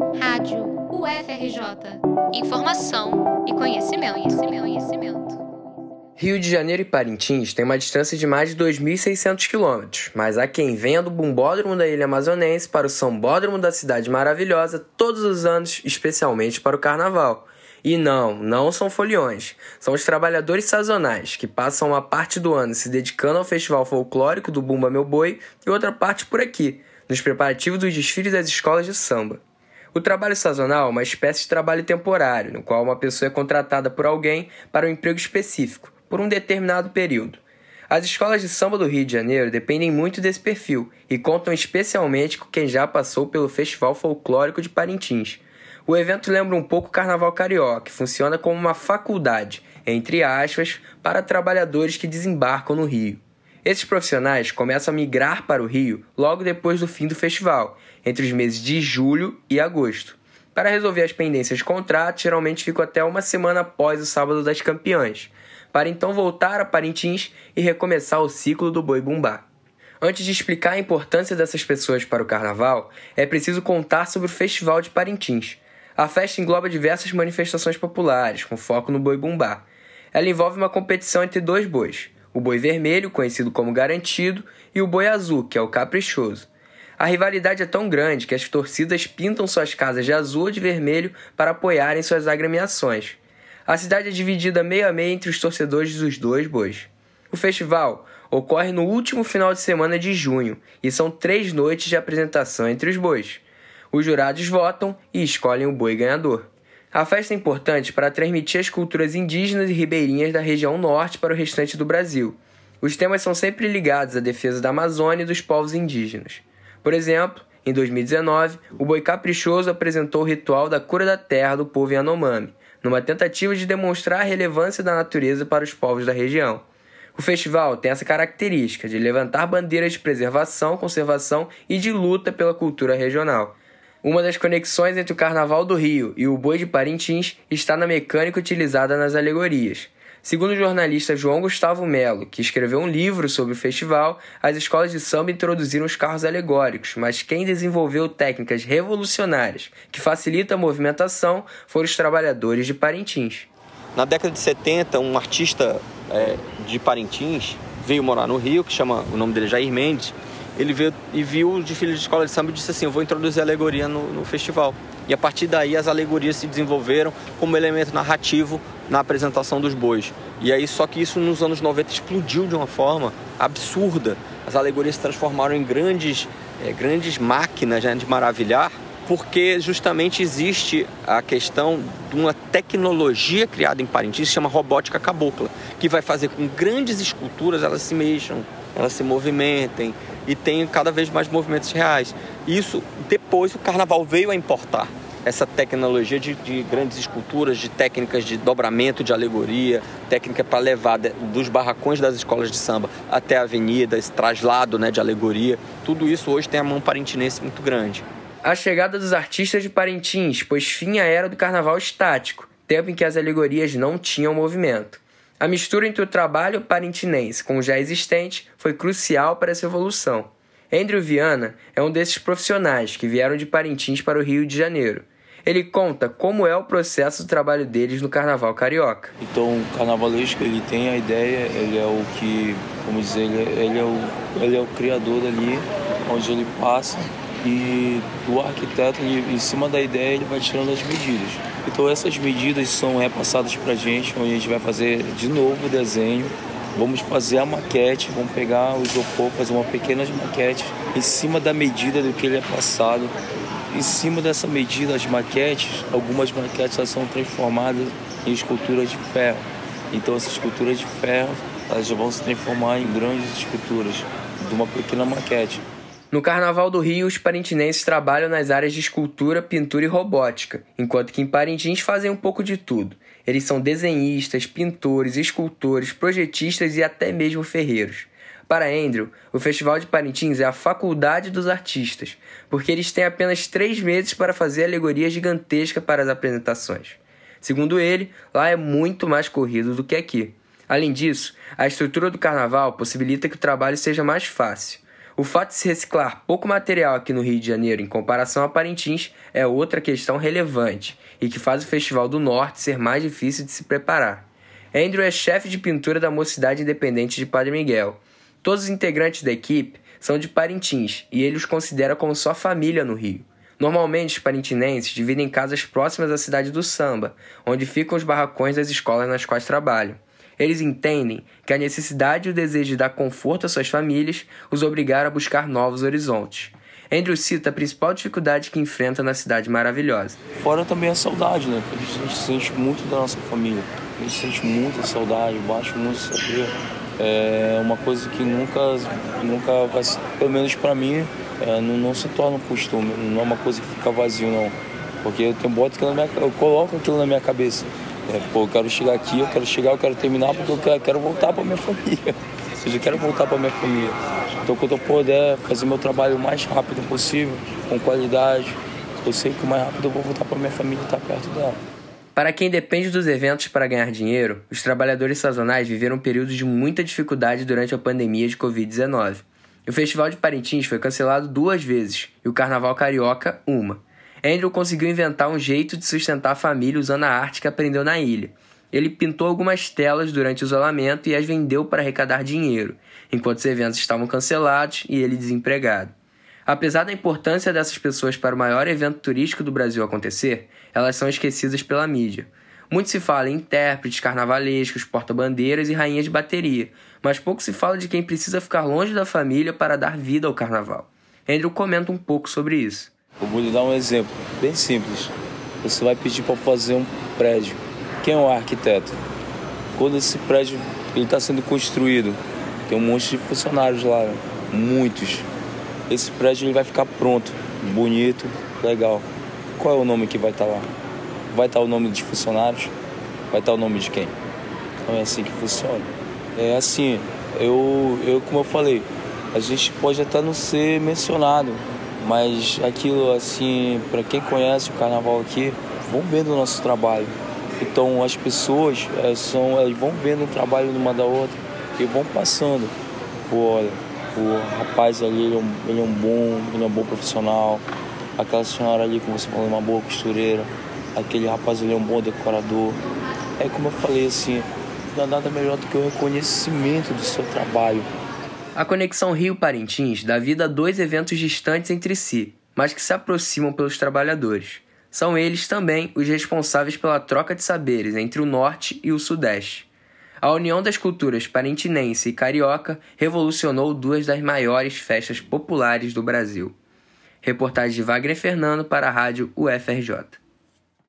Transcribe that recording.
Rádio UFRJ. Informação e conhecimento, conhecimento, conhecimento. Rio de Janeiro e Parintins têm uma distância de mais de 2.600 quilômetros, mas há quem venha do Bumbódromo da Ilha Amazonense para o Sambódromo da Cidade Maravilhosa todos os anos, especialmente para o Carnaval. E não, não são foliões. São os trabalhadores sazonais, que passam uma parte do ano se dedicando ao festival folclórico do Bumba Meu Boi e outra parte por aqui, nos preparativos dos desfiles das escolas de samba. O trabalho sazonal é uma espécie de trabalho temporário, no qual uma pessoa é contratada por alguém para um emprego específico, por um determinado período. As escolas de samba do Rio de Janeiro dependem muito desse perfil e contam especialmente com quem já passou pelo Festival Folclórico de Parintins. O evento lembra um pouco o Carnaval Carioca, que funciona como uma faculdade, entre aspas, para trabalhadores que desembarcam no Rio. Esses profissionais começam a migrar para o Rio logo depois do fim do festival, entre os meses de julho e agosto. Para resolver as pendências de contrato, geralmente ficam até uma semana após o Sábado das Campeãs, para então voltar a Parintins e recomeçar o ciclo do boi bumbá. Antes de explicar a importância dessas pessoas para o carnaval, é preciso contar sobre o Festival de Parintins. A festa engloba diversas manifestações populares, com foco no boi bumbá. Ela envolve uma competição entre dois bois, o boi vermelho, conhecido como garantido, e o boi azul, que é o caprichoso. A rivalidade é tão grande que as torcidas pintam suas casas de azul ou de vermelho para apoiarem suas agremiações. A cidade é dividida meio a meio entre os torcedores dos dois bois. O festival ocorre no último final de semana de junho e são três noites de apresentação entre os bois. Os jurados votam e escolhem o boi ganhador. A festa é importante para transmitir as culturas indígenas e ribeirinhas da região norte para o restante do Brasil. Os temas são sempre ligados à defesa da Amazônia e dos povos indígenas. Por exemplo, em 2019, o Boi Caprichoso apresentou o ritual da cura da terra do povo Yanomami, numa tentativa de demonstrar a relevância da natureza para os povos da região. O festival tem essa característica de levantar bandeiras de preservação, conservação e de luta pela cultura regional. Uma das conexões entre o Carnaval do Rio e o Boi de Parintins está na mecânica utilizada nas alegorias. Segundo o jornalista João Gustavo Melo, que escreveu um livro sobre o festival, as escolas de samba introduziram os carros alegóricos, mas quem desenvolveu técnicas revolucionárias que facilitam a movimentação foram os trabalhadores de Parintins. Na década de 70, um artista é, de Parintins veio morar no Rio, que chama o nome dele é Jair Mendes. Ele veio e viu o desfile de escola de samba e disse assim: Eu vou introduzir alegoria no, no festival. E a partir daí as alegorias se desenvolveram como elemento narrativo na apresentação dos bois. E aí só que isso nos anos 90 explodiu de uma forma absurda. As alegorias se transformaram em grandes, é, grandes máquinas né, de maravilhar, porque justamente existe a questão de uma tecnologia criada em Parintins que chama robótica cabocla, que vai fazer com grandes esculturas elas se mexam, elas se movimentem e tenham cada vez mais movimentos reais. Isso depois o carnaval veio a importar essa tecnologia de, de, grandes esculturas, de técnicas de dobramento de alegoria, técnica para levar de, dos barracões das escolas de samba até a avenida, esse traslado né, de alegoria. Tudo isso hoje tem a mão parintinense muito grande. A chegada dos artistas de Parintins pôs fim à era do carnaval estático, tempo em que as alegorias não tinham movimento. A mistura entre o trabalho parintinense com o já existente foi crucial para essa evolução. Andrew Viana é um desses profissionais que vieram de Parintins para o Rio de Janeiro. Ele conta como é o processo do trabalho deles no Carnaval Carioca. Então, o carnavalesco ele tem a ideia, ele é o que, como dizer, ele é, ele é, o, ele é o criador ali, onde ele passa e o arquiteto, em cima da ideia, ele vai tirando as medidas. Então, essas medidas são repassadas para a gente, onde a gente vai fazer de novo o desenho Vamos fazer a maquete, vamos pegar o isopor, fazer uma pequena maquete em cima da medida do que ele é passado. Em cima dessa medida, as maquetes, algumas maquetes são transformadas em esculturas de ferro. Então essas esculturas de ferro, elas vão se transformar em grandes esculturas de uma pequena maquete. No Carnaval do Rio, os parintinenses trabalham nas áreas de escultura, pintura e robótica, enquanto que em Parintins fazem um pouco de tudo. Eles são desenhistas, pintores, escultores, projetistas e até mesmo ferreiros. Para Andrew, o Festival de Parintins é a faculdade dos artistas, porque eles têm apenas três meses para fazer alegoria gigantesca para as apresentações. Segundo ele, lá é muito mais corrido do que aqui. Além disso, a estrutura do carnaval possibilita que o trabalho seja mais fácil. O fato de se reciclar pouco material aqui no Rio de Janeiro em comparação a Parintins é outra questão relevante e que faz o Festival do Norte ser mais difícil de se preparar. Andrew é chefe de pintura da Mocidade Independente de Padre Miguel. Todos os integrantes da equipe são de Parintins e ele os considera como sua família no Rio. Normalmente, os parintinenses dividem casas próximas à cidade do samba, onde ficam os barracões das escolas nas quais trabalham. Eles entendem que a necessidade e o desejo de dar conforto às suas famílias os obrigaram a buscar novos horizontes. Andrew cita a principal dificuldade que enfrenta na cidade maravilhosa. Fora também a saudade, né? A gente sente muito da nossa família. A gente sente muita saudade, bate muito saber. É uma coisa que nunca, nunca vai, pelo menos para mim, é, não, não, se torna um costume. Não é uma coisa que fica vazio, não. Porque eu tenho minha, eu coloco aquilo na minha cabeça. É, pô, eu quero chegar aqui, eu quero chegar, eu quero terminar porque eu quero, quero voltar para minha família. Ou seja, eu quero voltar para minha família. Então, quando eu puder fazer meu trabalho o mais rápido possível, com qualidade, eu sei que o mais rápido eu vou voltar para minha família e estar perto dela. Para quem depende dos eventos para ganhar dinheiro, os trabalhadores sazonais viveram um período de muita dificuldade durante a pandemia de Covid-19. O Festival de Parintins foi cancelado duas vezes e o Carnaval Carioca, uma. Andrew conseguiu inventar um jeito de sustentar a família usando a arte que aprendeu na ilha. Ele pintou algumas telas durante o isolamento e as vendeu para arrecadar dinheiro, enquanto os eventos estavam cancelados e ele desempregado. Apesar da importância dessas pessoas para o maior evento turístico do Brasil acontecer, elas são esquecidas pela mídia. Muito se fala em intérpretes, carnavalescos, porta-bandeiras e rainhas de bateria, mas pouco se fala de quem precisa ficar longe da família para dar vida ao carnaval. Andrew comenta um pouco sobre isso. Eu vou lhe dar um exemplo bem simples. Você vai pedir para fazer um prédio. Quem é o arquiteto? Quando esse prédio está sendo construído, tem um monte de funcionários lá, muitos. Esse prédio ele vai ficar pronto, bonito, legal. Qual é o nome que vai estar tá lá? Vai estar tá o nome dos funcionários? Vai estar tá o nome de quem? Então é assim que funciona. É assim, eu, eu como eu falei, a gente pode até não ser mencionado, mas aquilo assim, para quem conhece o carnaval aqui, vão vendo o nosso trabalho. Então as pessoas é, são, elas vão vendo o trabalho uma da outra e vão passando. Pô, olha, o rapaz ali, ele é, um, ele é um bom, ele é um bom profissional. Aquela senhora ali, como você falou, é uma boa costureira. Aquele rapaz ele é um bom decorador. É como eu falei assim, não há nada melhor do que o reconhecimento do seu trabalho. A conexão Rio-Parintins dá vida a dois eventos distantes entre si, mas que se aproximam pelos trabalhadores. São eles também os responsáveis pela troca de saberes entre o Norte e o Sudeste. A união das culturas parintinense e carioca revolucionou duas das maiores festas populares do Brasil. Reportagem de Wagner Fernando para a rádio UFRJ.